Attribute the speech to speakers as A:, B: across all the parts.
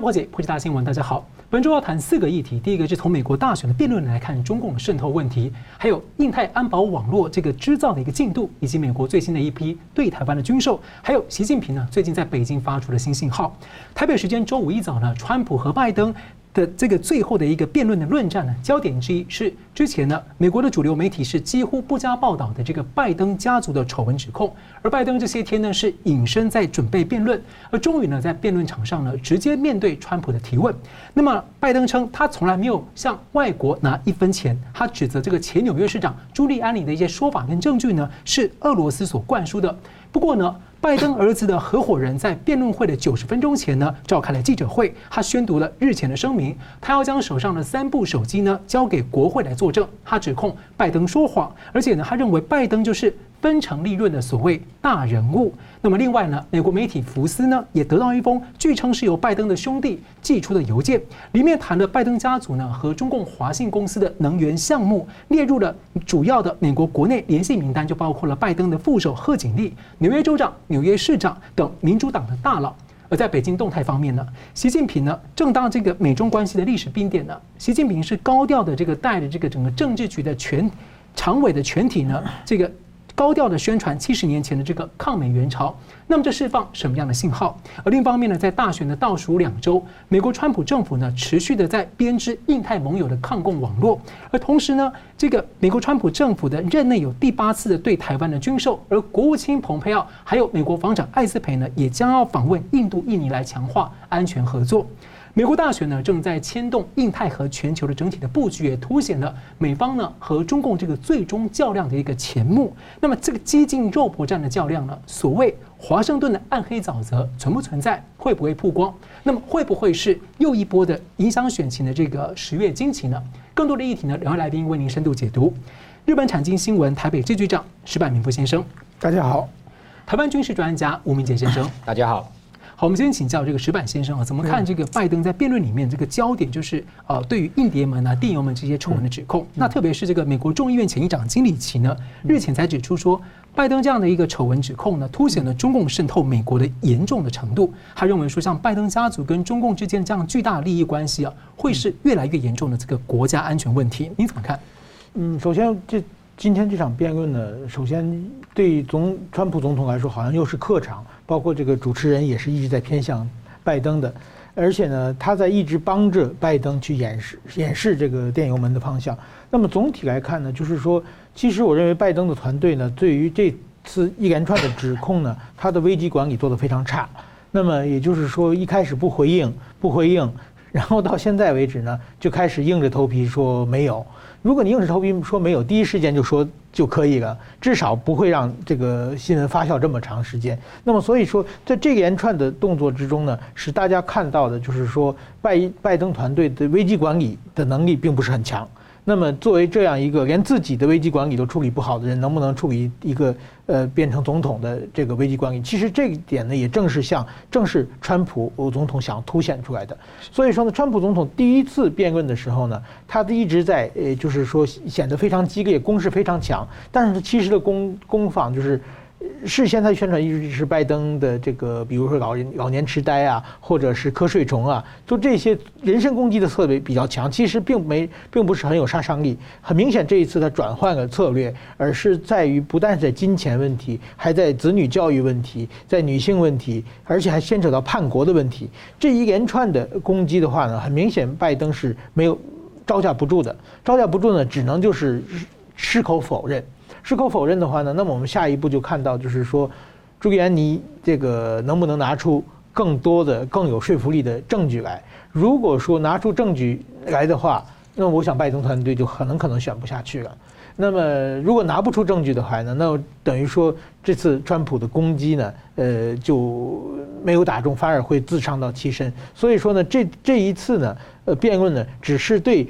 A: 破解，破解大新闻。大家好，本周要谈四个议题。第一个是从美国大选的辩论来看中共的渗透问题，还有印太安保网络这个制造的一个进度，以及美国最新的一批对台湾的军售，还有习近平呢最近在北京发出的新信号。台北时间周五一早呢，川普和拜登。的这个最后的一个辩论的论战呢，焦点之一是之前呢，美国的主流媒体是几乎不加报道的这个拜登家族的丑闻指控，而拜登这些天呢是隐身在准备辩论，而终于呢在辩论场上呢直接面对川普的提问。那么拜登称他从来没有向外国拿一分钱，他指责这个前纽约市长朱利安里的一些说法跟证据呢是俄罗斯所灌输的。不过呢。拜登儿子的合伙人在辩论会的九十分钟前呢，召开了记者会，他宣读了日前的声明，他要将手上的三部手机呢交给国会来作证，他指控拜登说谎，而且呢，他认为拜登就是。分成利润的所谓大人物。那么另外呢，美国媒体福斯呢也得到一封据称是由拜登的兄弟寄出的邮件，里面谈了拜登家族呢和中共华信公司的能源项目列入了主要的美国国内联系名单，就包括了拜登的副手贺锦丽、纽约州长、纽约市长等民主党的大佬。而在北京动态方面呢，习近平呢正当这个美中关系的历史冰点呢，习近平是高调的这个带着这个整个政治局的全常委的全体呢这个。高调的宣传七十年前的这个抗美援朝，那么这释放什么样的信号？而另一方面呢，在大选的倒数两周，美国川普政府呢持续的在编织印太盟友的抗共网络，而同时呢，这个美国川普政府的任内有第八次的对台湾的军售，而国务卿蓬佩奥还有美国防长艾斯培呢，也将要访问印度、印尼来强化安全合作。美国大选呢，正在牵动印太和全球的整体的布局，也凸显了美方呢和中共这个最终较量的一个前幕。那么，这个激进肉搏战的较量呢，所谓华盛顿的暗黑沼泽存不存在？会不会曝光？那么，会不会是又一波的影响选情的这个十月惊奇呢？更多的议题呢，两位来宾为您深度解读。日本产经新闻台北支局长石柏明夫先生，
B: 大家好；
A: 台湾军事专家吴明杰先生，
C: 大家好。
A: 好，我们先请教这个石板先生啊，怎么看这个拜登在辩论里面这个焦点就是呃，对于印碟门啊、电邮门这些丑闻的指控？那特别是这个美国众议院前议长金里奇呢，日前才指出说，拜登这样的一个丑闻指控呢，凸显了中共渗透美国的严重的程度。他认为说，像拜登家族跟中共之间这样巨大的利益关系啊，会是越来越严重的这个国家安全问题。你怎么看？
B: 嗯，首先这今天这场辩论呢，首先对总川普总统来说，好像又是客场。包括这个主持人也是一直在偏向拜登的，而且呢，他在一直帮着拜登去掩饰掩饰这个电邮门的方向。那么总体来看呢，就是说，其实我认为拜登的团队呢，对于这次一连串的指控呢，他的危机管理做得非常差。那么也就是说，一开始不回应，不回应，然后到现在为止呢，就开始硬着头皮说没有。如果你硬着头皮说没有，第一时间就说就可以了，至少不会让这个新闻发酵这么长时间。那么所以说，在这一连串的动作之中呢，使大家看到的就是说，拜拜登团队的危机管理的能力并不是很强。那么，作为这样一个连自己的危机管理都处理不好的人，能不能处理一个呃变成总统的这个危机管理？其实这一点呢，也正是像正是川普总统想凸显出来的。所以说呢，川普总统第一次辩论的时候呢，他一直在呃，就是说显得非常激烈，攻势非常强，但是其实的攻攻防就是。事先他宣传一直是拜登的这个，比如说老人老年痴呆啊，或者是瞌睡虫啊，就这些人身攻击的策略比较强，其实并没并不是很有杀伤力。很明显，这一次他转换了策略，而是在于不但是在金钱问题，还在子女教育问题，在女性问题，而且还牵扯到叛国的问题。这一连串的攻击的话呢，很明显拜登是没有招架不住的，招架不住呢，只能就是矢口否认。矢口否认的话呢，那么我们下一步就看到，就是说，朱利安尼这个能不能拿出更多的、更有说服力的证据来？如果说拿出证据来的话，那么我想拜登团队就很可能选不下去了。那么如果拿不出证据的话呢，那等于说这次川普的攻击呢，呃，就没有打中，反而会自伤到其身。所以说呢，这这一次呢，呃，辩论呢，只是对。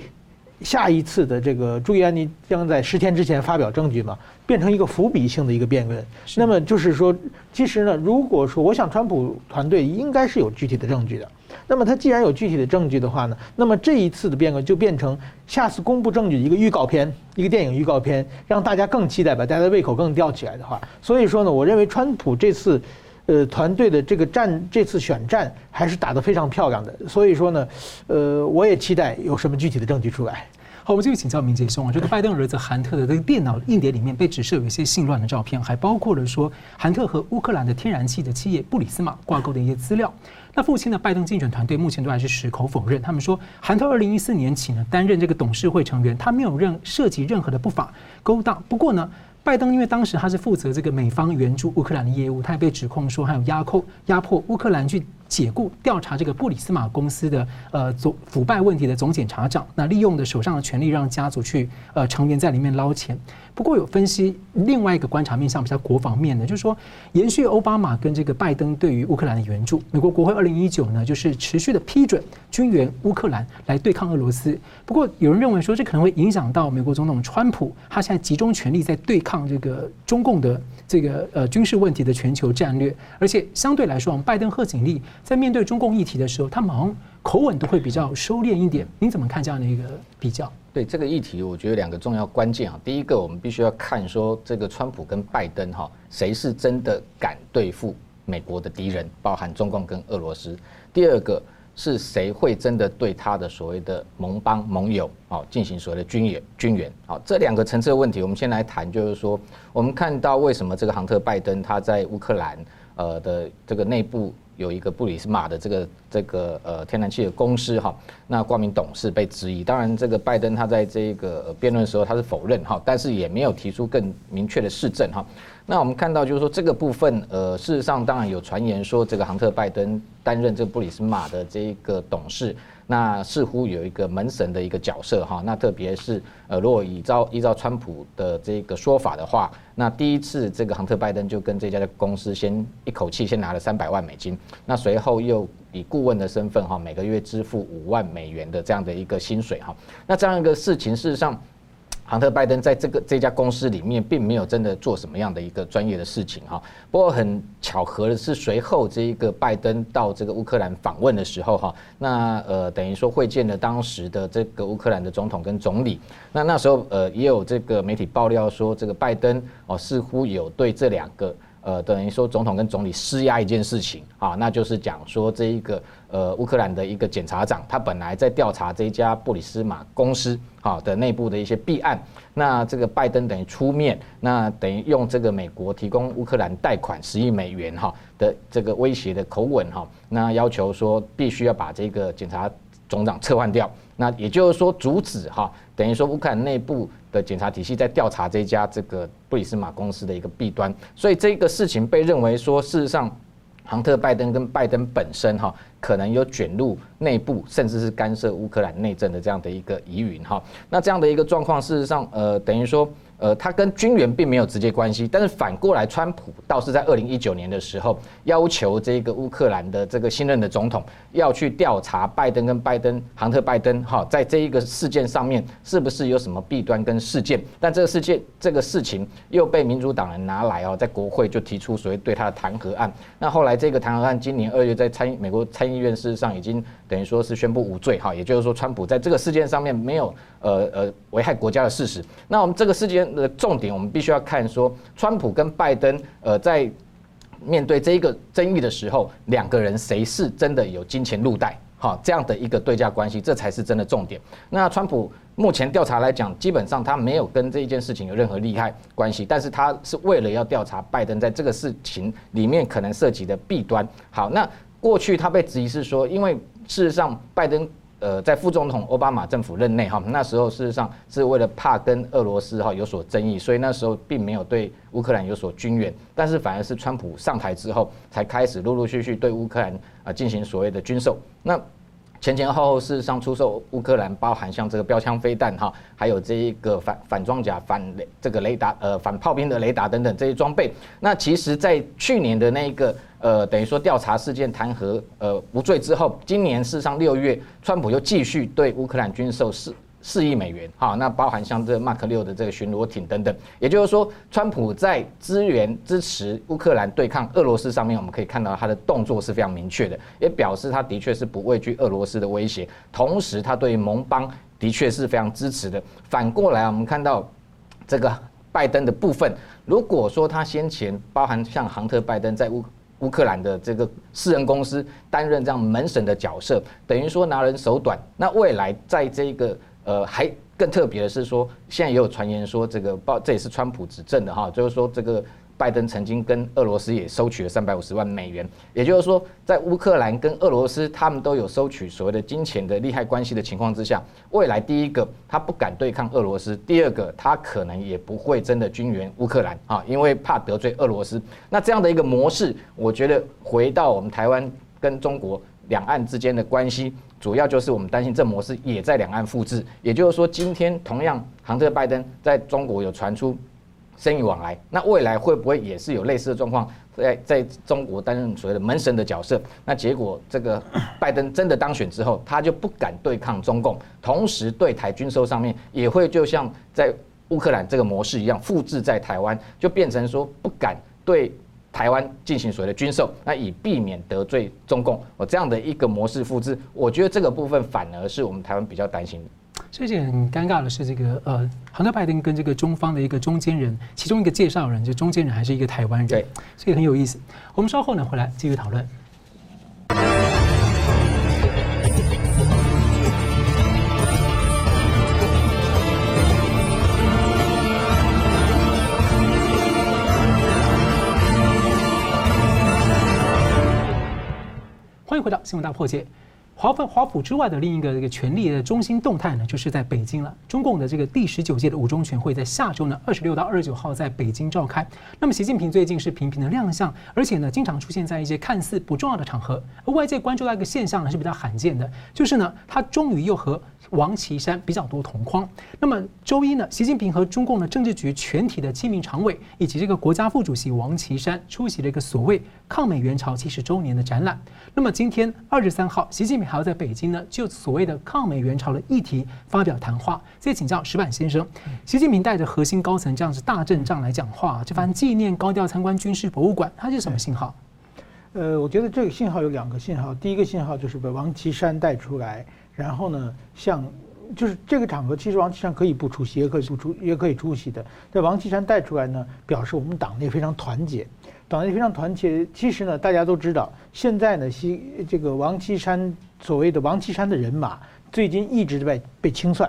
B: 下一次的这个朱利安尼将在十天之前发表证据嘛，变成一个伏笔性的一个辩论。那么就是说，其实呢，如果说我想川普团队应该是有具体的证据的。那么他既然有具体的证据的话呢，那么这一次的辩论就变成下次公布证据的一个预告片，一个电影预告片，让大家更期待，把大家的胃口更吊起来的话。所以说呢，我认为川普这次。呃，团队的这个战这次选战还是打得非常漂亮的。所以说呢，呃，我也期待有什么具体的证据出来。
A: 好，我们继续请教明杰兄啊，这个拜登儿子韩特的这个电脑硬碟里面被指涉有一些性乱的照片，还包括了说韩特和乌克兰的天然气的企业布里斯马挂钩的一些资料。那父亲的拜登竞选团队目前都还是矢口否认，他们说韩特二零一四年起呢担任这个董事会成员，他没有任涉及任何的不法勾当。不过呢，拜登因为当时他是负责这个美方援助乌克兰的业务，他也被指控说还有压扣压迫乌克兰去。解雇调查这个布里斯马公司的呃总腐败问题的总检察长，那利用的手上的权力让家族去呃成员在里面捞钱。不过有分析另外一个观察面向比较国防面的，就是说延续奥巴马跟这个拜登对于乌克兰的援助，美国国会二零一九呢就是持续的批准军援乌克兰来对抗俄罗斯。不过有人认为说这可能会影响到美国总统川普，他现在集中权力在对抗这个中共的这个呃军事问题的全球战略，而且相对来说，拜登贺锦丽。在面对中共议题的时候，他们口吻都会比较收敛一点。您怎么看这样的一个比较？
C: 对这个议题，我觉得两个重要关键啊。第一个，我们必须要看说这个川普跟拜登哈，谁是真的敢对付美国的敌人，包含中共跟俄罗斯。第二个是谁会真的对他的所谓的盟邦盟友啊进行所谓的军援军援？好，这两个层次的问题，我们先来谈，就是说我们看到为什么这个杭特拜登他在乌克兰呃的这个内部。有一个布里斯马的这个这个呃天然气的公司哈，那挂名董事被质疑。当然，这个拜登他在这个辩论的时候他是否认哈，但是也没有提出更明确的事证哈。那我们看到就是说这个部分呃，事实上当然有传言说这个杭特拜登担任这个布里斯马的这一个董事。那似乎有一个门神的一个角色哈，那特别是呃，如果依照依照川普的这个说法的话，那第一次这个杭特拜登就跟这家的公司先一口气先拿了三百万美金，那随后又以顾问的身份哈，每个月支付五万美元的这样的一个薪水哈，那这样一个事情事实上。杭特拜登在这个这家公司里面，并没有真的做什么样的一个专业的事情哈。不过很巧合的是，随后这一个拜登到这个乌克兰访问的时候哈，那呃等于说会见了当时的这个乌克兰的总统跟总理。那那时候呃也有这个媒体爆料说，这个拜登哦似乎有对这两个。呃，等于说总统跟总理施压一件事情啊，那就是讲说这一个呃乌克兰的一个检察长，他本来在调查这一家布里斯马公司啊的内部的一些弊案，那这个拜登等于出面，那等于用这个美国提供乌克兰贷款十亿美元哈的这个威胁的口吻哈，那要求说必须要把这个检察总长撤换掉，那也就是说阻止哈，等于说乌克兰内部。的检查体系在调查这家这个布里斯马公司的一个弊端，所以这个事情被认为说，事实上，杭特拜登跟拜登本身哈，可能有卷入内部，甚至是干涉乌克兰内政的这样的一个疑云哈。那这样的一个状况，事实上，呃，等于说。呃，他跟军援并没有直接关系，但是反过来，川普倒是在二零一九年的时候要求这个乌克兰的这个新任的总统要去调查拜登跟拜登、杭特拜登哈，在这一个事件上面是不是有什么弊端跟事件？但这个事件这个事情又被民主党人拿来哦，在国会就提出所谓对他的弹劾案。那后来这个弹劾案今年二月在参美国参议院事实上已经等于说是宣布无罪哈，也就是说川普在这个事件上面没有呃呃危害国家的事实。那我们这个事件。的重点，我们必须要看说，川普跟拜登，呃，在面对这一个争议的时候，两个人谁是真的有金钱入袋，哈，这样的一个对价关系，这才是真的重点。那川普目前调查来讲，基本上他没有跟这一件事情有任何利害关系，但是他是为了要调查拜登在这个事情里面可能涉及的弊端。好，那过去他被质疑是说，因为事实上拜登。呃，在副总统奥巴马政府任内哈，那时候事实上是为了怕跟俄罗斯哈有所争议，所以那时候并没有对乌克兰有所军援，但是反而是川普上台之后，才开始陆陆续续对乌克兰啊进行所谓的军售。那前前后后事实上出售乌克兰，包含像这个标枪飞弹哈，还有这一个反反装甲、反雷这个雷达呃反炮兵的雷达等等这些装备。那其实，在去年的那一个。呃，等于说调查事件弹劾呃无罪之后，今年事实上六月，川普又继续对乌克兰军售四四亿美元，哈，那包含像这个马克六的这个巡逻艇等等，也就是说，川普在支援支持乌克兰对抗俄罗斯上面，我们可以看到他的动作是非常明确的，也表示他的确是不畏惧俄罗斯的威胁，同时他对盟邦的确是非常支持的。反过来，我们看到这个拜登的部分，如果说他先前包含像杭特拜登在乌乌克兰的这个私人公司担任这样门神的角色，等于说拿人手短。那未来在这个呃，还更特别的是说，现在也有传言说这个报，这也是川普指证的哈，就是说这个。拜登曾经跟俄罗斯也收取了三百五十万美元，也就是说，在乌克兰跟俄罗斯他们都有收取所谓的金钱的利害关系的情况之下，未来第一个他不敢对抗俄罗斯，第二个他可能也不会真的军援乌克兰啊，因为怕得罪俄罗斯。那这样的一个模式，我觉得回到我们台湾跟中国两岸之间的关系，主要就是我们担心这模式也在两岸复制。也就是说，今天同样，杭特拜登在中国有传出。生意往来，那未来会不会也是有类似的状况，在在中国担任所谓的门神的角色？那结果这个拜登真的当选之后，他就不敢对抗中共，同时对台军售上面也会就像在乌克兰这个模式一样，复制在台湾，就变成说不敢对台湾进行所谓的军售，那以避免得罪中共。我这样的一个模式复制，我觉得这个部分反而是我们台湾比较担心的。
A: 这件很尴尬的是，这个呃，亨特拜登跟这个中方的一个中间人，其中一个介绍人，就中间人还是一个台湾人，对，所以很有意思。我们稍后呢回来继续讨论。欢迎回到新闻大破解。华府华府之外的另一个这个权力的中心动态呢，就是在北京了。中共的这个第十九届的五中全会在下周呢，二十六到二十九号在北京召开。那么习近平最近是频频的亮相，而且呢，经常出现在一些看似不重要的场合。而外界关注到一个现象呢，是比较罕见的，就是呢，他终于又和王岐山比较多同框。那么周一呢，习近平和中共的政治局全体的七名常委以及这个国家副主席王岐山出席了一个所谓抗美援朝七十周年的展览。那么今天二十三号，习近平还要在北京呢，就所谓的抗美援朝的议题发表谈话。再请教石板先生，习近平带着核心高层这样子大阵仗来讲话，这番纪念高调参观军事博物馆，它是什么信号？
B: 呃，我觉得这个信号有两个信号，第一个信号就是把王岐山带出来。然后呢，像就是这个场合，其实王岐山可以不出席，也可以不出，也可以出席的。但王岐山带出来呢，表示我们党内非常团结，党内非常团结。其实呢，大家都知道，现在呢，西这个王岐山所谓的王岐山的人马，最近一直在被清算。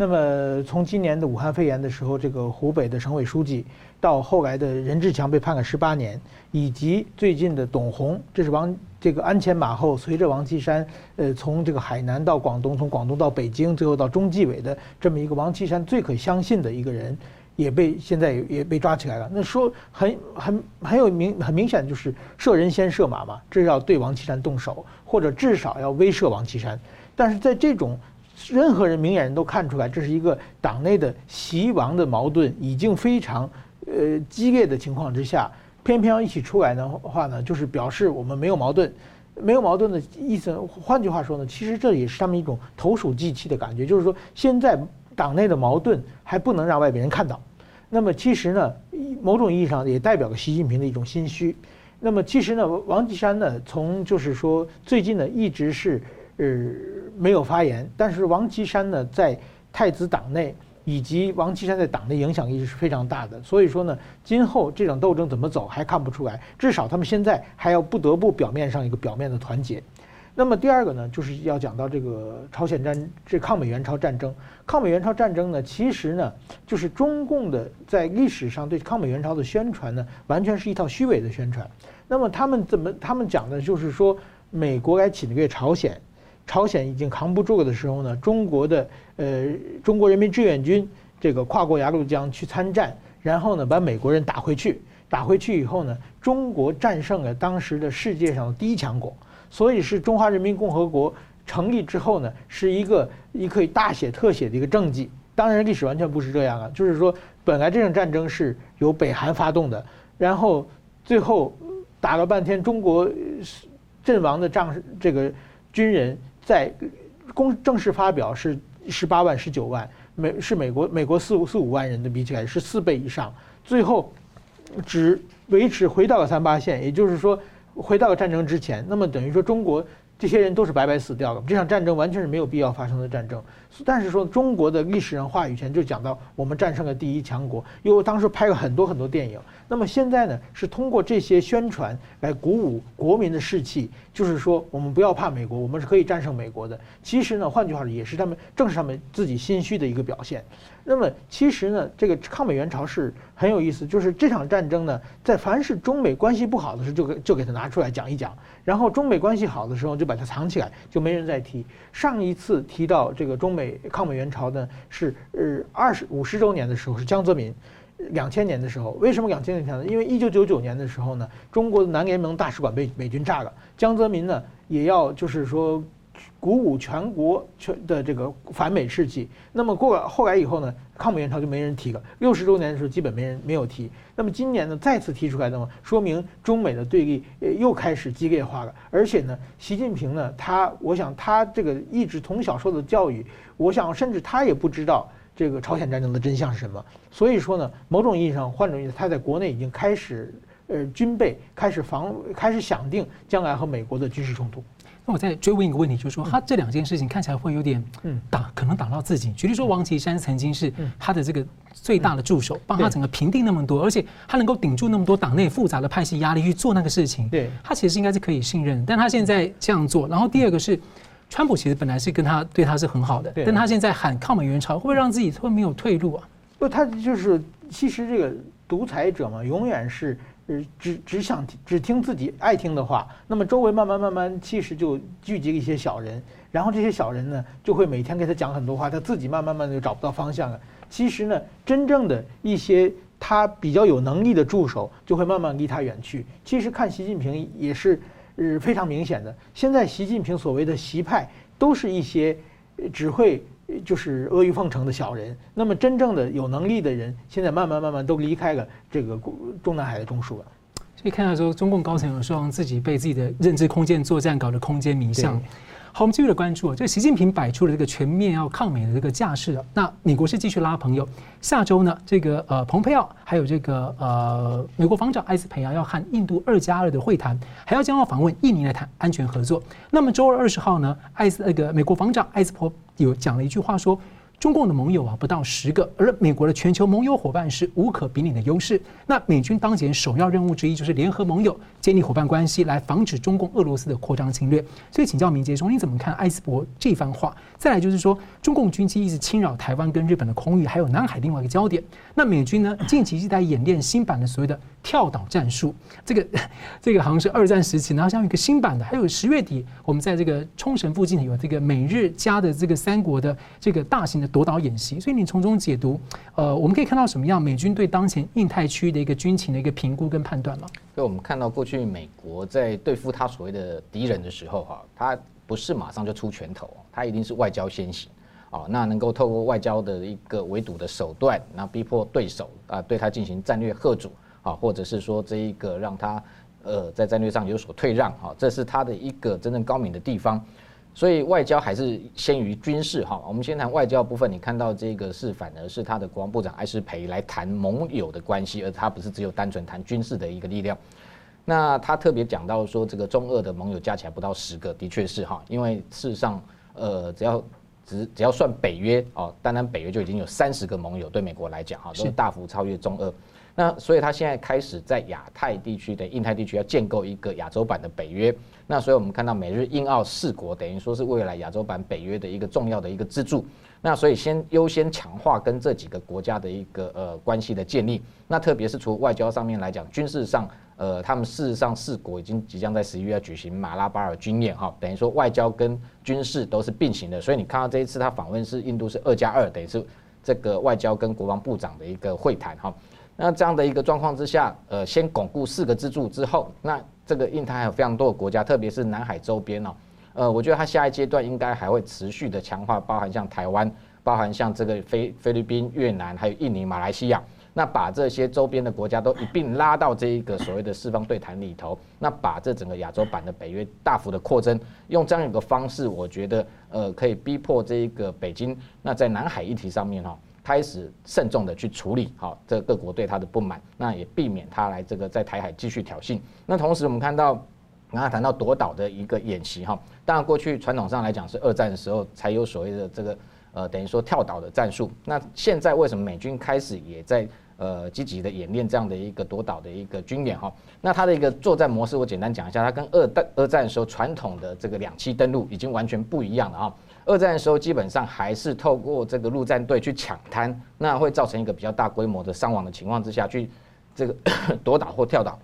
B: 那么从今年的武汉肺炎的时候，这个湖北的省委书记，到后来的任志强被判了十八年，以及最近的董宏，这是王。这个鞍前马后，随着王岐山，呃，从这个海南到广东，从广东到北京，最后到中纪委的这么一个王岐山最可相信的一个人，也被现在也被抓起来了。那说很很很有明很明显就是射人先射马嘛，这要对王岐山动手，或者至少要威慑王岐山。但是在这种任何人明眼人都看出来，这是一个党内的习王的矛盾已经非常呃激烈的情况之下。偏偏要一起出来的话呢，就是表示我们没有矛盾，没有矛盾的意思。换句话说呢，其实这也是他们一种投鼠忌器的感觉，就是说现在党内的矛盾还不能让外边人看到。那么其实呢，某种意义上也代表了习近平的一种心虚。那么其实呢，王岐山呢，从就是说最近呢一直是呃没有发言，但是王岐山呢在太子党内。以及王岐山在党内影响力是非常大的，所以说呢，今后这场斗争怎么走还看不出来。至少他们现在还要不得不表面上一个表面的团结。那么第二个呢，就是要讲到这个朝鲜战这抗美援朝战争。抗美援朝战争呢，其实呢，就是中共的在历史上对抗美援朝的宣传呢，完全是一套虚伪的宣传。那么他们怎么他们讲的就是说，美国来侵略朝鲜。朝鲜已经扛不住了的时候呢，中国的呃中国人民志愿军这个跨过鸭绿江去参战，然后呢把美国人打回去，打回去以后呢，中国战胜了当时的世界上的第一强国，所以是中华人民共和国成立之后呢，是一个一可以大写特写的一个政绩。当然历史完全不是这样啊，就是说本来这场战争是由北韩发动的，然后最后打了半天，中国阵亡的仗这个军人。在公正式发表是十八万十九万，美是美国美国四五四五万人的比起来是四倍以上，最后只维持回到了三八线，也就是说回到了战争之前。那么等于说中国这些人都是白白死掉的，这场战争完全是没有必要发生的战争。但是说中国的历史上话语权就讲到我们战胜了第一强国，因为当时拍了很多很多电影。那么现在呢，是通过这些宣传来鼓舞国民的士气，就是说我们不要怕美国，我们是可以战胜美国的。其实呢，换句话说，也是他们正是他们自己心虚的一个表现。那么其实呢，这个抗美援朝是很有意思，就是这场战争呢，在凡是中美关系不好的时候，就给就给他拿出来讲一讲，然后中美关系好的时候，就把它藏起来，就没人再提。上一次提到这个中美抗美援朝呢，是呃二十五十周年的时候，是江泽民。两千年的时候，为什么两千年呢？因为一九九九年的时候呢，中国的南联盟大使馆被美军炸了，江泽民呢也要就是说鼓舞全国全的这个反美士气。那么过后来以后呢，抗美援朝就没人提了。六十周年的时候，基本没人没有提。那么今年呢，再次提出来的话，说明中美的对立又开始激烈化了。而且呢，习近平呢，他我想他这个一直从小受的教育，我想甚至他也不知道。这个朝鲜战争的真相是什么？所以说呢，某种意义上，换种意思，他在国内已经开始，呃，军备开始防，开始想定将来和美国的军事冲突。
A: 那我再追问一个问题，就是说，他这两件事情看起来会有点打，可能打到自己。举例说，王岐山曾经是他的这个最大的助手，帮他整个平定那么多，而且他能够顶住那么多党内复杂的派系压力去做那个事情。
B: 对，
A: 他其实应该是可以信任，但他现在这样做。然后第二个是。川普其实本来是跟他对他是很好的，但他现在喊抗美援朝，会不会让自己会没有退路啊？
B: 不，他就是其实这个独裁者嘛，永远是呃只只想听只听自己爱听的话。那么周围慢慢慢慢，其实就聚集一些小人，然后这些小人呢，就会每天给他讲很多话，他自己慢慢慢就找不到方向了。其实呢，真正的一些他比较有能力的助手，就会慢慢离他远去。其实看习近平也是。是非常明显的。现在习近平所谓的习派，都是一些只会就是阿谀奉承的小人。那么真正的有能力的人，现在慢慢慢慢都离开了这个中南海的中枢了。
A: 所以看到说，中共高层有时候自己被自己的认知空间作战搞得空间迷向。好，我们继续的关注啊，这习近平摆出了这个全面要抗美的这个架势啊。那美国是继续拉朋友，下周呢，这个呃，蓬佩奥还有这个呃，美国防长艾斯培啊，要和印度二加二的会谈，还要将要访问印尼来谈安全合作。那么周二二十号呢，艾斯那个美国防长艾斯珀有讲了一句话说。中共的盟友啊不到十个，而美国的全球盟友伙伴是无可比拟的优势。那美军当前首要任务之一就是联合盟友，建立伙伴关系，来防止中共、俄罗斯的扩张侵略。所以请教明洁兄，你怎么看艾斯伯这番话？再来就是说，中共军机一直侵扰台湾跟日本的空域，还有南海另外一个焦点。那美军呢，近期是在演练新版的所谓的跳岛战术，这个 这个好像是二战时期，然后像一个新版的，还有十月底我们在这个冲绳附近有这个美日加的这个三国的这个大型的夺岛演习。所以你从中解读，呃，我们可以看到什么样美军对当前印太区的一个军情的一个评估跟判断吗？
C: 所以我们看到过去美国在对付他所谓的敌人的时候，哈，他。不是马上就出拳头，他一定是外交先行，啊，那能够透过外交的一个围堵的手段，那逼迫对手啊，对他进行战略贺阻，啊，或者是说这一个让他呃在战略上有所退让，哈，这是他的一个真正高明的地方。所以外交还是先于军事，哈。我们先谈外交部分，你看到这个是反而是他的国防部长艾斯培来谈盟友的关系，而他不是只有单纯谈军事的一个力量。那他特别讲到说，这个中俄的盟友加起来不到十个，的确是哈，因为事实上，呃，只要只只要算北约哦，单单北约就已经有三十个盟友，对美国来讲哈，都是大幅超越中俄。那所以他现在开始在亚太地区的印太地区要建构一个亚洲版的北约。那所以我们看到美日印澳四国等于说是未来亚洲版北约的一个重要的一个支柱。那所以先优先强化跟这几个国家的一个呃关系的建立。那特别是从外交上面来讲，军事上。呃，他们事实上四国已经即将在十一月要举行马拉巴尔军演哈，等于说外交跟军事都是并行的，所以你看到这一次他访问是印度是二加二，等于是这个外交跟国防部长的一个会谈哈。那这样的一个状况之下，呃，先巩固四个支柱之后，那这个印太还有非常多的国家，特别是南海周边哦，呃，我觉得它下一阶段应该还会持续的强化，包含像台湾，包含像这个菲菲律宾、越南，还有印尼、马来西亚。那把这些周边的国家都一并拉到这一个所谓的四方对谈里头，那把这整个亚洲版的北约大幅的扩增，用这样一个方式，我觉得呃可以逼迫这一个北京，那在南海议题上面哈，开始慎重的去处理好这各国对他的不满，那也避免他来这个在台海继续挑衅。那同时我们看到然后谈到夺岛的一个演习哈，当然过去传统上来讲是二战的时候才有所谓的这个呃等于说跳岛的战术。那现在为什么美军开始也在呃积极的演练这样的一个夺岛的一个军演哈？那它的一个作战模式我简单讲一下，它跟二战二战的时候传统的这个两栖登陆已经完全不一样了啊。二战的时候基本上还是透过这个陆战队去抢滩，那会造成一个比较大规模的伤亡的情况之下去这个 夺岛或跳岛。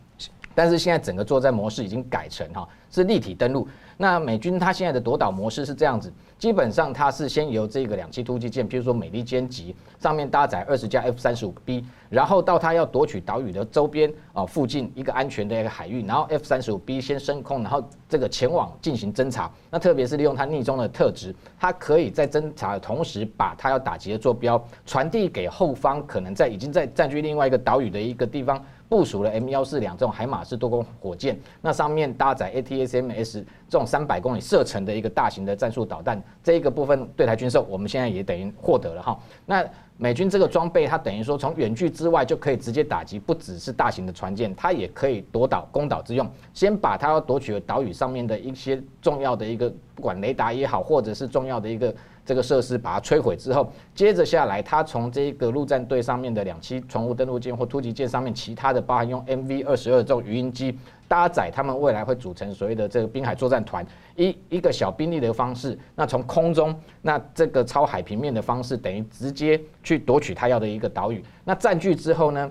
C: 但是现在整个作战模式已经改成哈是立体登陆。那美军它现在的夺岛模式是这样子，基本上它是先由这个两栖突击舰，譬如说美利坚级上面搭载二十架 F 三十五 B，然后到它要夺取岛屿的周边啊附近一个安全的一个海域，然后 F 三十五 B 先升空，然后这个前往进行侦察。那特别是利用它匿踪的特质，它可以在侦察的同时，把它要打击的坐标传递给后方，可能在已经在占据另外一个岛屿的一个地方。部署了 M 幺四两这种海马式多功火箭，那上面搭载 ATACMS 这种三百公里射程的一个大型的战术导弹，这一个部分对台军售，我们现在也等于获得了哈。那美军这个装备，它等于说从远距之外就可以直接打击，不只是大型的船舰，它也可以夺岛攻岛之用。先把它要夺取的岛屿上面的一些重要的一个，不管雷达也好，或者是重要的一个。这个设施把它摧毁之后，接着下来，它从这个陆战队上面的两栖船坞登陆舰或突击舰上面，其他的包含用 MV 二十二这种鱼鹰机搭载，他们未来会组成所谓的这个滨海作战团，一一个小兵力的方式，那从空中，那这个超海平面的方式，等于直接去夺取他要的一个岛屿。那占据之后呢，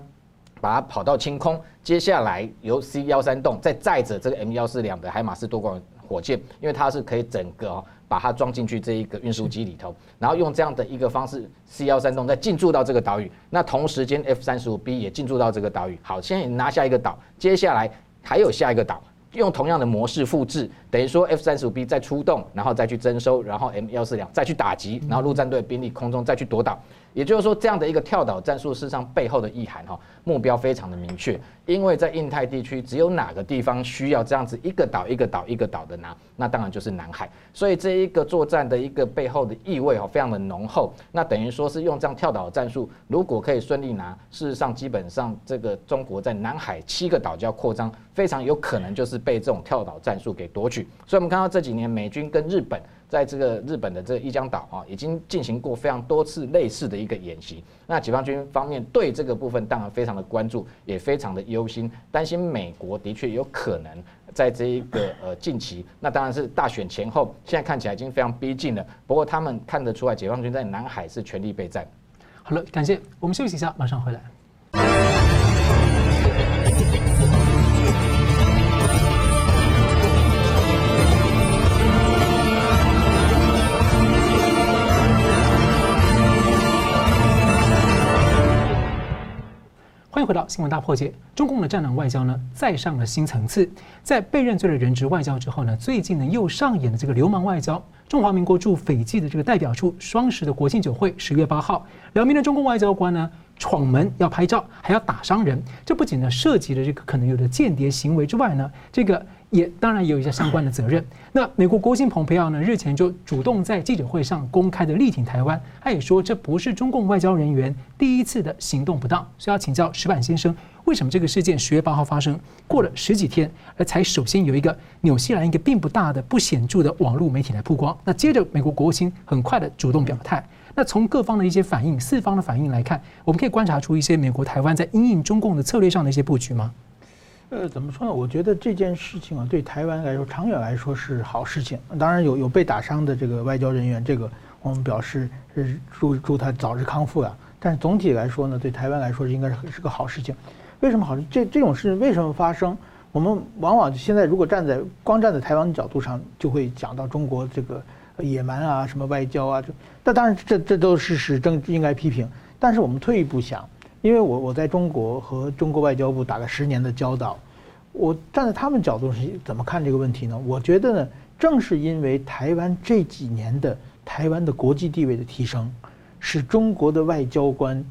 C: 把它跑到清空，接下来由 C 幺三栋再载着这个 M 幺四两的海马斯多管火箭，因为它是可以整个哦。把它装进去这一个运输机里头，然后用这样的一个方式，C 幺三洞再进驻到这个岛屿，那同时间 F 三十五 B 也进驻到这个岛屿。好，现在拿下一个岛，接下来还有下一个岛，用同样的模式复制，等于说 F 三十五 B 再出动，然后再去征收，然后 M 幺四两再去打击，然后陆战队兵力空中再去夺岛。也就是说，这样的一个跳岛战术，事实上背后的意涵哈，目标非常的明确。因为在印太地区，只有哪个地方需要这样子一个岛一个岛一个岛的拿，那当然就是南海。所以这一个作战的一个背后的意味哈，非常的浓厚。那等于说是用这样跳岛战术，如果可以顺利拿，事实上基本上这个中国在南海七个岛礁扩张，非常有可能就是被这种跳岛战术给夺取。所以我们看到这几年美军跟日本。在这个日本的这个一江岛啊，已经进行过非常多次类似的一个演习。那解放军方面对这个部分当然非常的关注，也非常的忧心，担心美国的确有可能在这一个呃近期，那当然是大选前后，现在看起来已经非常逼近了。不过他们看得出来，解放军在南海是全力备战。
A: 好了，感谢，我们休息一下，马上回来。回到新闻大破解，中共的战狼外交呢，再上了新层次。在被认罪的人质外交之后呢，最近呢又上演了这个流氓外交。中华民国驻斐济的这个代表处，双十的国庆酒会，十月八号，两名的中共外交官呢闯门要拍照，还要打伤人。这不仅呢涉及了这个可能有的间谍行为之外呢，这个。也当然也有一些相关的责任。那美国国务卿蓬佩奥呢，日前就主动在记者会上公开的力挺台湾，他也说这不是中共外交人员第一次的行动不当。所以要请教石板先生，为什么这个事件十月八号发生，过了十几天，而才首先有一个纽西兰一个并不大的不显著的网络媒体来曝光？那接着美国国务卿很快的主动表态。那从各方的一些反应，四方的反应来看，我们可以观察出一些美国台湾在因应中共的策略上的一些布局吗？
B: 呃，怎么说呢？我觉得这件事情啊，对台湾来说，长远来说是好事情。当然有有被打伤的这个外交人员，这个我们表示是祝祝他早日康复啊。但是总体来说呢，对台湾来说应该是是个好事情。为什么好事？这这种事情为什么发生？我们往往现在如果站在光站在台湾的角度上，就会讲到中国这个野蛮啊，什么外交啊，这那当然这这都是事实，正应该批评。但是我们退一步想。因为我我在中国和中国外交部打了十年的交道，我站在他们角度是怎么看这个问题呢？我觉得呢，正是因为台湾这几年的台湾的国际地位的提升，使中国的外交官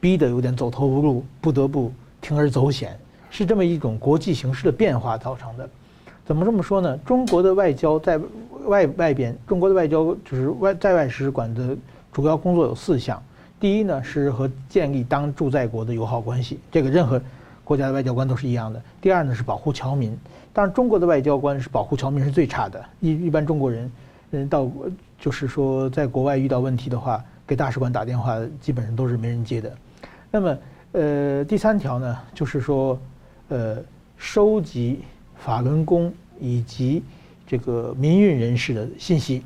B: 逼得有点走投无路，不得不铤而走险，是这么一种国际形势的变化造成的。怎么这么说呢？中国的外交在外外边，中国的外交就是外在外使馆的主要工作有四项。第一呢，是和建立当驻在国的友好关系，这个任何国家的外交官都是一样的。第二呢是保护侨民，当然中国的外交官是保护侨民是最差的。一一般中国人，嗯，到就是说在国外遇到问题的话，给大使馆打电话基本上都是没人接的。那么，呃，第三条呢就是说，呃，收集法轮功以及这个民运人士的信息，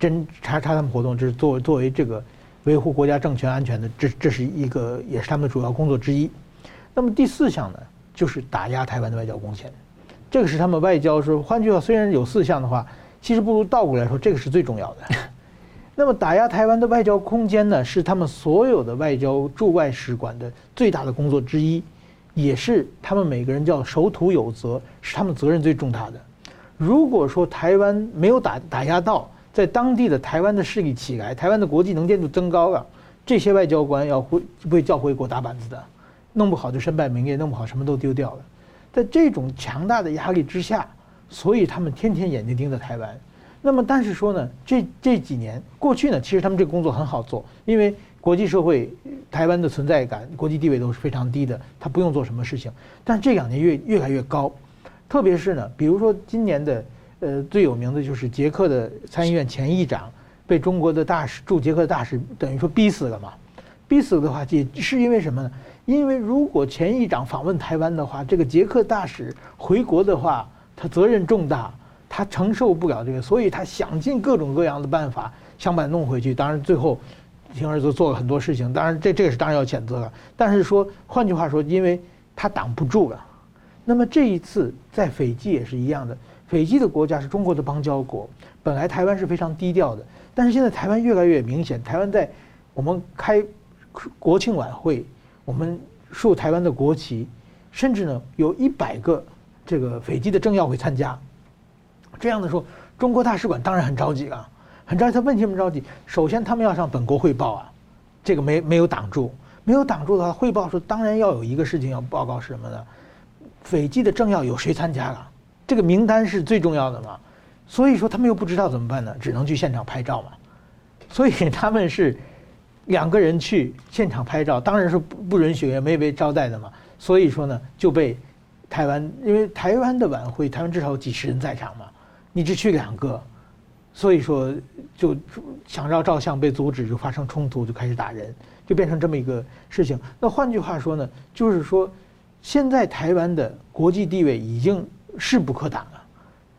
B: 侦查查他们活动，这是作作为这个。维护国家政权安全的，这这是一个也是他们的主要工作之一。那么第四项呢，就是打压台湾的外交贡献，这个是他们外交说，换句话，虽然有四项的话，其实不如倒过来说，这个是最重要的。那么打压台湾的外交空间呢，是他们所有的外交驻外使馆的最大的工作之一，也是他们每个人叫守土有责，是他们责任最重大的。如果说台湾没有打打压到，在当地的台湾的势力起来，台湾的国际能见度增高了，这些外交官要回被叫回国打板子的，弄不好就身败名裂，弄不好什么都丢掉了。在这种强大的压力之下，所以他们天天眼睛盯着台湾。那么，但是说呢，这这几年过去呢，其实他们这个工作很好做，因为国际社会台湾的存在感、国际地位都是非常低的，他不用做什么事情。但这两年越越来越高，特别是呢，比如说今年的。呃，最有名的就是捷克的参议院前议长被中国的大使驻捷克大使等于说逼死了嘛？逼死的话，也是因为什么呢？因为如果前议长访问台湾的话，这个捷克大使回国的话，他责任重大，他承受不了这个，所以他想尽各种各样的办法想把他弄回去。当然最后，挺儿子做了很多事情，当然这这个是当然要谴责了。但是说，换句话说，因为他挡不住了。那么这一次在斐济也是一样的。斐济的国家是中国的邦交国，本来台湾是非常低调的，但是现在台湾越来越明显。台湾在我们开国庆晚会，我们竖台湾的国旗，甚至呢有一百个这个斐济的政要会参加。这样的时候，中国大使馆当然很着急了，很着急。他问题什么着急？首先他们要向本国汇报啊，这个没没有挡住，没有挡住的话，汇报说当然要有一个事情要报告是什么呢？斐济的政要有谁参加了？这个名单是最重要的嘛，所以说他们又不知道怎么办呢？只能去现场拍照嘛。所以他们是两个人去现场拍照，当然是不不允许，也没被招待的嘛。所以说呢，就被台湾，因为台湾的晚会，台湾至少有几十人在场嘛，你只去两个，所以说就想要照相被阻止，就发生冲突，就开始打人，就变成这么一个事情。那换句话说呢，就是说现在台湾的国际地位已经。势不可挡啊，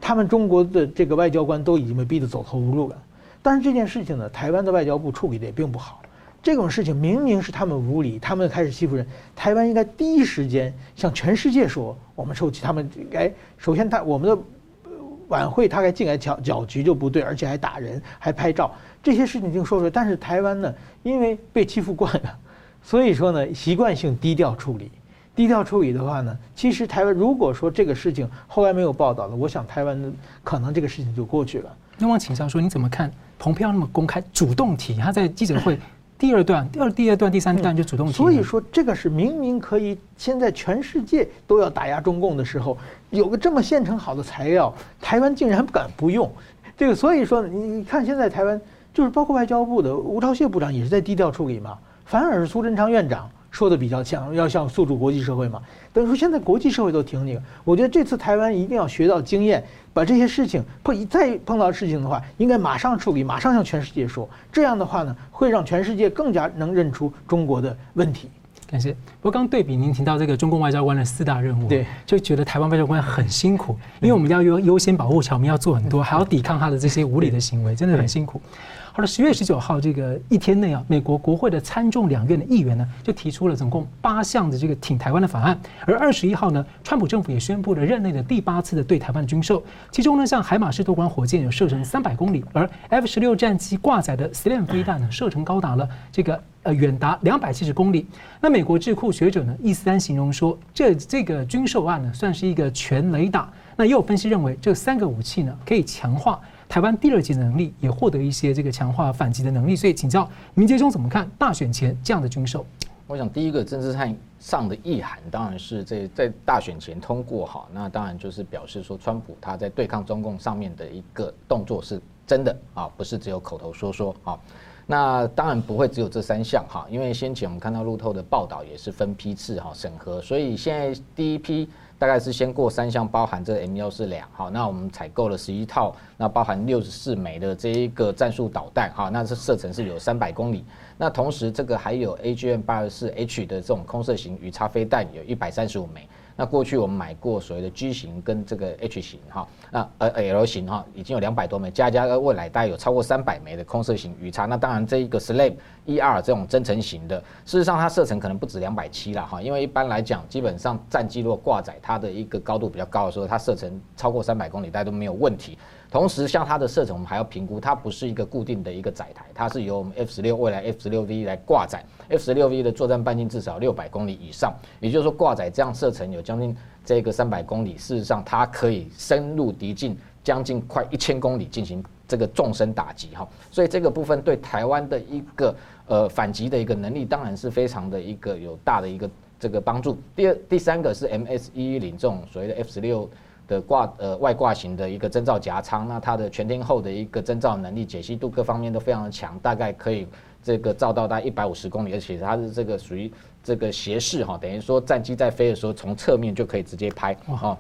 B: 他们中国的这个外交官都已经被逼得走投无路了。但是这件事情呢，台湾的外交部处理的也并不好。这种事情明明是他们无理，他们开始欺负人。台湾应该第一时间向全世界说，我们受气。他们哎，首先他我们的晚会他该进来搅搅局就不对，而且还打人，还拍照，这些事情已经说出来。但是台湾呢，因为被欺负惯了，所以说呢，习惯性低调处理。低调处理的话呢，其实台湾如果说这个事情后来没有报道了，我想台湾的可能这个事情就过去了。
A: 那我请教说，你怎么看蓬佩奥那么公开主动提？他在记者会第二段、第二第二段、第三段就主动提。
B: 所以说，这个是明明可以，现在全世界都要打压中共的时候，有个这么现成好的材料，台湾竟然不敢不用。这个所以说，你你看现在台湾就是包括外交部的吴钊燮部长也是在低调处理嘛，反而是苏贞昌院长。说的比较像，要向诉诸国际社会嘛。等于说现在国际社会都挺你，我觉得这次台湾一定要学到经验，把这些事情碰再碰到事情的话，应该马上处理，马上向全世界说。这样的话呢，会让全世界更加能认出中国的问题。
A: 感谢。不过刚对比您提到这个中共外交官的四大任务，
B: 对，
A: 就觉得台湾外交官很辛苦，因为我们要优优先保护侨民，要做很多，还要抵抗他的这些无理的行为，真的很辛苦。到了，十月十九号这个一天内啊，美国国会的参众两院的议员呢，就提出了总共八项的这个挺台湾的法案。而二十一号呢，川普政府也宣布了任内的第八次的对台湾的军售，其中呢，像海马士多管火箭有射程三百公里，而 F 十六战机挂载的 Slam 飞弹呢，射程高达了这个呃远达两百七十公里。那美国智库学者呢，易斯丹形容说，这这个军售案呢，算是一个全雷打。那也有分析认为，这三个武器呢，可以强化。台湾第二级能力也获得一些这个强化反击的能力，所以请教铭杰兄怎么看大选前这样的军售？
C: 我想第一个政治上上的意涵当然是在在大选前通过哈，那当然就是表示说川普他在对抗中共上面的一个动作是真的啊，不是只有口头说说啊。那当然不会只有这三项哈，因为先前我们看到路透的报道也是分批次哈审核，所以现在第一批大概是先过三项，包含这 M 幺四两好，那我们采购了十一套，那包含六十四枚的这一个战术导弹哈，那这射程是有三百公里，那同时这个还有 AGM 八十四 H 的这种空射型鱼叉飞弹有一百三十五枚。那过去我们买过所谓的 G 型跟这个 H 型哈，那呃 L 型哈已经有两百多枚，加加未来大概有超过三百枚的空射型鱼叉。那当然这一个 SLAM ER 这种增程型的，事实上它射程可能不止两百七了哈，因为一般来讲，基本上战机如果挂载它的一个高度比较高的时候，它射程超过三百公里大家都没有问题。同时，像它的射程，我们还要评估，它不是一个固定的一个载台，它是由我们 F 十六未来 F 十六 V 来挂载，F 十六 V 的作战半径至少六百公里以上，也就是说挂载这样射程有将近这个三百公里，事实上它可以深入敌境将近快一千公里进行这个纵深打击哈，所以这个部分对台湾的一个呃反击的一个能力，当然是非常的一个有大的一个这个帮助。第二、第三个是 MS 一一零这种所谓的 F 十六。的挂呃外挂型的一个侦照夹舱，那它的全天候的一个侦照能力、解析度各方面都非常的强，大概可以这个照到大概一百五十公里，而且它是这个属于这个斜视哈，等于说战机在飞的时候从侧面就可以直接拍哈，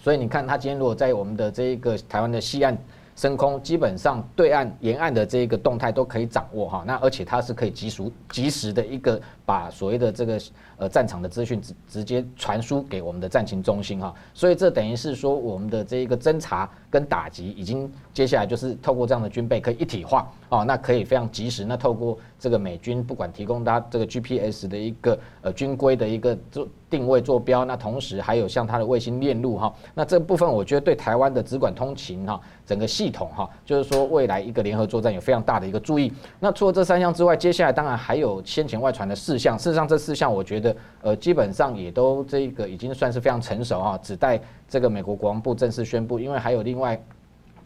C: 所以你看它今天如果在我们的这一个台湾的西岸升空，基本上对岸沿岸的这个动态都可以掌握哈，那而且它是可以及时及时的一个把所谓的这个。呃，战场的资讯直直接传输给我们的战情中心哈，所以这等于是说我们的这一个侦察跟打击已经接下来就是透过这样的军备可以一体化哦，那可以非常及时。那透过这个美军不管提供它这个 GPS 的一个呃军规的一个做定位坐标，那同时还有像它的卫星链路哈，那这部分我觉得对台湾的直管通勤哈整个系统哈，就是说未来一个联合作战有非常大的一个注意。那除了这三项之外，接下来当然还有先前外传的四项，事实上这四项我觉得。呃，基本上也都这个已经算是非常成熟哈，只待这个美国国防部正式宣布，因为还有另外。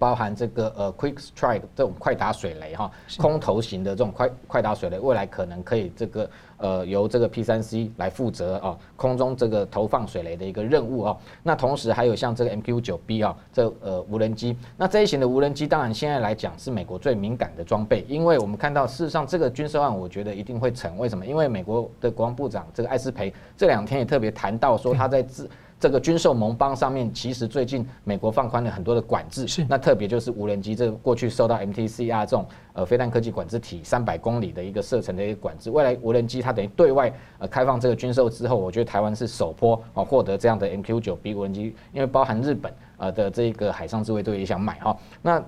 C: 包含这个呃，Quick Strike 这种快打水雷哈，空投型的这种快快打水雷，未来可能可以这个呃由这个 P 三 C 来负责啊，空中这个投放水雷的一个任务啊。那同时还有像这个 MQ 九 B 啊，这呃无人机，那这一型的无人机当然现在来讲是美国最敏感的装备，因为我们看到事实上这个军事案，我觉得一定会成。为什么？因为美国的国防部长这个艾斯培这两天也特别谈到说他在自。这个军售盟邦上面，其实最近美国放宽了很多的管制，是那特别就是无人机，这个过去受到 MTCR 这种呃飞弹科技管制体三百公里的一个射程的一个管制，未来无人机它等于对外呃开放这个军售之后，我觉得台湾是首波哦获得这样的 MQ 九 B 无人机，因为包含日本呃的这个海上自卫队也想买哈，那。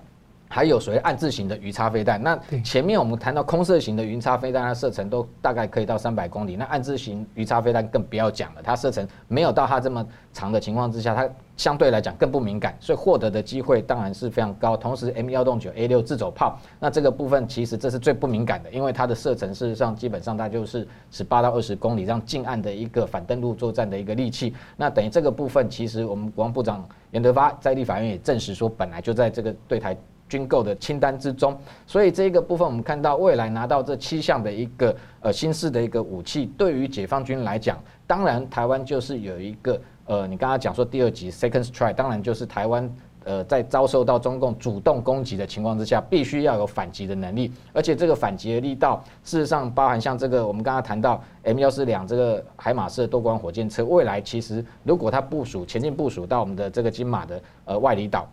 C: 还有所谓暗字型的鱼叉飞弹，那前面我们谈到空射型的鱼叉飞弹，它射程都大概可以到三百公里。那暗字型鱼叉飞弹更不要讲了，它射程没有到它这么长的情况之下，它相对来讲更不敏感，所以获得的机会当然是非常高。同时，M 幺洞九 A 六自走炮，那这个部分其实这是最不敏感的，因为它的射程事实上基本上它就是十八到二十公里，这样近岸的一个反登陆作战的一个利器。那等于这个部分，其实我们国防部长严德发在立法院也证实说，本来就在这个对台。军购的清单之中，所以这个部分我们看到未来拿到这七项的一个呃新式的一个武器，对于解放军来讲，当然台湾就是有一个呃，你刚刚讲说第二级 second strike，当然就是台湾呃在遭受到中共主动攻击的情况之下，必须要有反击的能力，而且这个反击的力道，事实上包含像这个我们刚刚谈到 M 幺四两这个海马式多管火箭车，未来其实如果它部署前进部署到我们的这个金马的呃外里岛。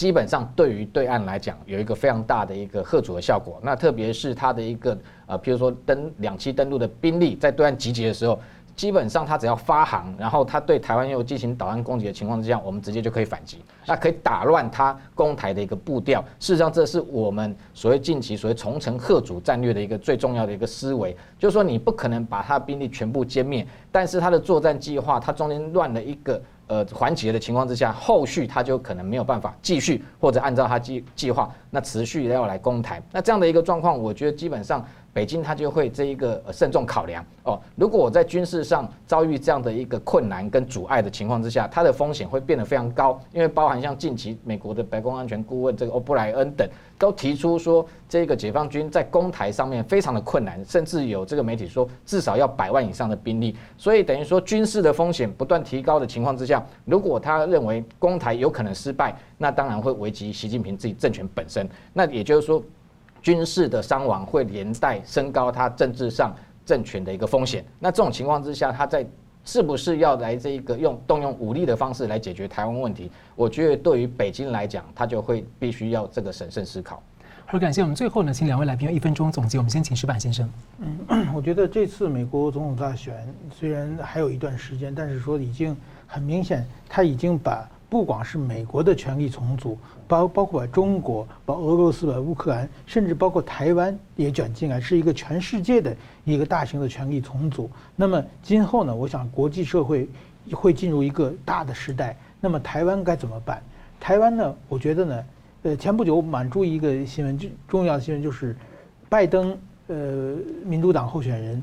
C: 基本上对于对岸来讲，有一个非常大的一个贺阻的效果。那特别是它的一个呃，譬如说登两栖登陆的兵力在对岸集结的时候，基本上它只要发航，然后它对台湾又进行导弹攻击的情况之下，我们直接就可以反击，那可以打乱它攻台的一个步调。事实上，这是我们所谓近期所谓重城贺阻战略的一个最重要的一个思维，就是说你不可能把它兵力全部歼灭，但是它的作战计划，它中间乱了一个。呃，环节的情况之下，后续他就可能没有办法继续，或者按照他计计划，那持续要来攻台。那这样的一个状况，我觉得基本上北京他就会这一个慎重考量哦。如果我在军事上遭遇这样的一个困难跟阻碍的情况之下，它的风险会变得非常高，因为包含像近期美国的白宫安全顾问这个欧布莱恩等。都提出说，这个解放军在攻台上面非常的困难，甚至有这个媒体说至少要百万以上的兵力，所以等于说军事的风险不断提高的情况之下，如果他认为攻台有可能失败，那当然会危及习近平自己政权本身。那也就是说，军事的伤亡会连带升高他政治上政权的一个风险。那这种情况之下，他在是不是要来这一个用动用武力的方式来解决台湾问题？我觉得对于北京来讲，他就会必须要这个审慎思考。
A: 好，感谢我们最后呢，请两位来宾用一分钟总结。我们先请石板先生。
B: 嗯，我觉得这次美国总统大选虽然还有一段时间，但是说已经很明显，他已经把。不光是美国的权力重组，包包括中国、把俄罗斯、把乌克兰，甚至包括台湾也卷进来，是一个全世界的一个大型的权力重组。那么今后呢，我想国际社会会进入一个大的时代。那么台湾该怎么办？台湾呢？我觉得呢，呃，前不久我蛮注一个新闻，就重要的新闻就是，拜登呃，民主党候选人，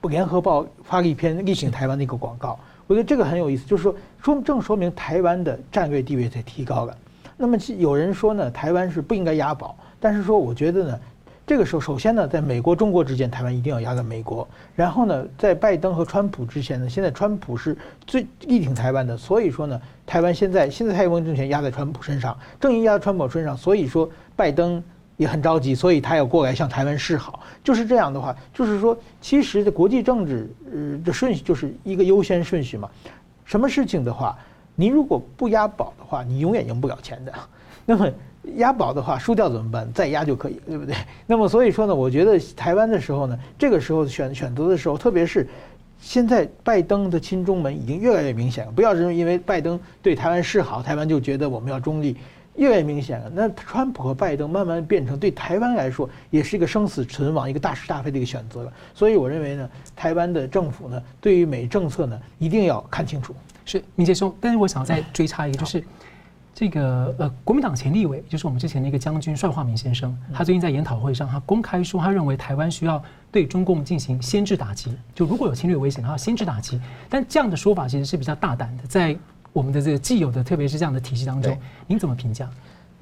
B: 不联合报发了一篇力挺台湾的一个广告。我觉得这个很有意思，就是说，说正说明台湾的战略地位在提高了。那么有人说呢，台湾是不应该押宝，但是说我觉得呢，这个时候首先呢，在美国中国之间，台湾一定要压在美国。然后呢，在拜登和川普之前呢，现在川普是最力挺台湾的，所以说呢，台湾现在现在蔡英文政权压在川普身上，正因压在川普身上，所以说拜登。也很着急，所以他要过来向台湾示好。就是这样的话，就是说，其实的国际政治，呃，的顺序就是一个优先顺序嘛。什么事情的话，你如果不押宝的话，你永远赢不了钱的。那么押宝的话，输掉怎么办？再押就可以，对不对？那么所以说呢，我觉得台湾的时候呢，这个时候选选择的时候，特别是现在拜登的亲中门已经越来越明显了。不要认为因为拜登对台湾示好，台湾就觉得我们要中立。越来越明显了。那川普和拜登慢慢变成对台湾来说也是一个生死存亡、一个大是大非的一个选择了。所以我认为呢，台湾的政府呢，对于美政策呢，一定要看清楚。
A: 是明杰兄，但是我想再追查一个，就是这个呃，国民党前立委，就是我们之前的一个将军帅化民先生，他最近在研讨会上，他公开说，他认为台湾需要对中共进行先制打击，就如果有侵略危险，他要先制打击。但这样的说法其实是比较大胆的，在。我们的这个既有的，特别是这样的体系当中，您怎么评价？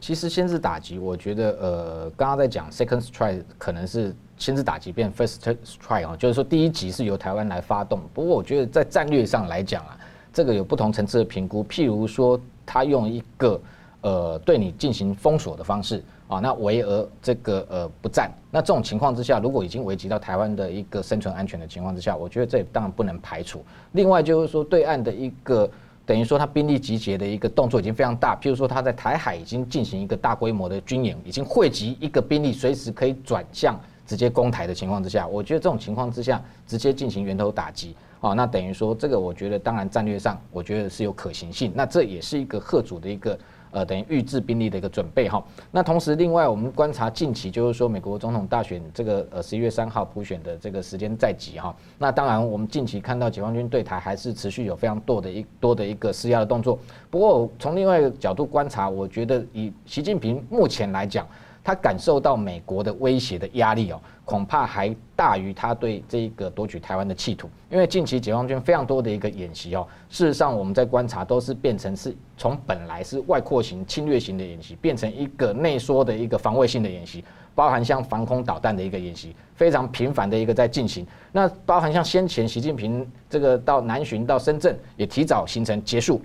C: 其实先制打击，我觉得呃，刚刚在讲 second strike 可能是先制打击变 first strike 啊，就是说第一集是由台湾来发动。不过我觉得在战略上来讲啊，这个有不同层次的评估。譬如说，他用一个呃对你进行封锁的方式啊，那围而这个呃不战，那这种情况之下，如果已经危及到台湾的一个生存安全的情况之下，我觉得这也当然不能排除。另外就是说，对岸的一个。等于说，他兵力集结的一个动作已经非常大。譬如说，他在台海已经进行一个大规模的军演，已经汇集一个兵力，随时可以转向直接攻台的情况之下，我觉得这种情况之下，直接进行源头打击，啊，那等于说这个，我觉得当然战略上，我觉得是有可行性。那这也是一个贺主的一个。呃，等于预置兵力的一个准备哈。那同时，另外我们观察近期，就是说美国总统大选这个呃十一月三号普选的这个时间在即哈。那当然，我们近期看到解放军对台还是持续有非常多的一多的一个施压的动作。不过从另外一个角度观察，我觉得以习近平目前来讲，他感受到美国的威胁的压力哦，恐怕还大于他对这个夺取台湾的企图。因为近期解放军非常多的一个演习哦，事实上我们在观察都是变成是从本来是外扩型侵略型的演习，变成一个内缩的一个防卫性的演习，包含像防空导弹的一个演习，非常频繁的一个在进行。那包含像先前习近平这个到南巡到深圳也提早行程结束，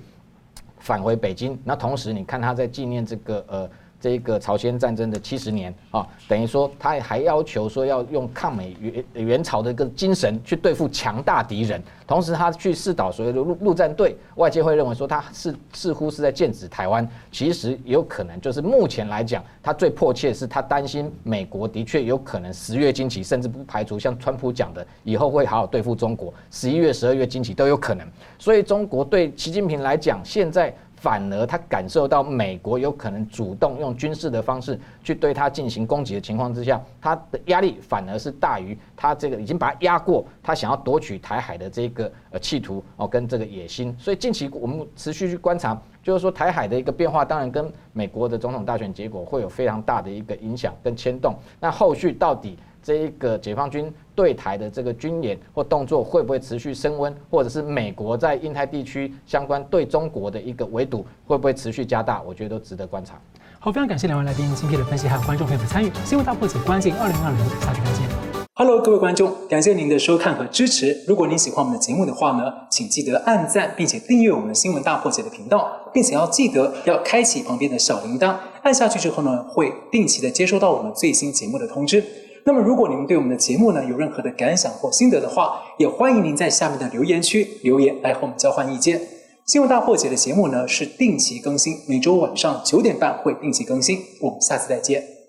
C: 返回北京。那同时你看他在纪念这个呃。这个朝鲜战争的七十年啊，等于说他还要求说要用抗美援援朝的一个精神去对付强大敌人，同时他去试导所谓的陆陆战队，外界会认为说他是似乎是在剑指台湾，其实有可能就是目前来讲，他最迫切是他担心美国的确有可能十月惊奇，甚至不排除像川普讲的以后会好好对付中国，十一月、十二月惊奇都有可能，所以中国对习近平来讲现在。反而他感受到美国有可能主动用军事的方式去对他进行攻击的情况之下，他的压力反而是大于他这个已经把他压过，他想要夺取台海的这个呃企图哦跟这个野心。所以近期我们持续去观察，就是说台海的一个变化，当然跟美国的总统大选结果会有非常大的一个影响跟牵动。那后续到底？这一个解放军对台的这个军演或动作会不会持续升温，或者是美国在印太地区相关对中国的一个围堵会不会持续加大？我觉得都值得观察。
A: 好，非常感谢两位来宾精辟的分析，还有观众朋友的参与。新闻大破解，关键二零二零，下期再见。Hello，各位观众，感谢您的收看和支持。如果您喜欢我们的节目的话呢，请记得按赞，并且订阅我们的新闻大破解的频道，并且要记得要开启旁边的小铃铛，按下去之后呢，会定期的接收到我们最新节目的通知。那么，如果你们对我们的节目呢有任何的感想或心得的话，也欢迎您在下面的留言区留言来和我们交换意见。新闻大破解的节目呢是定期更新，每周晚上九点半会定期更新。我们下次再见。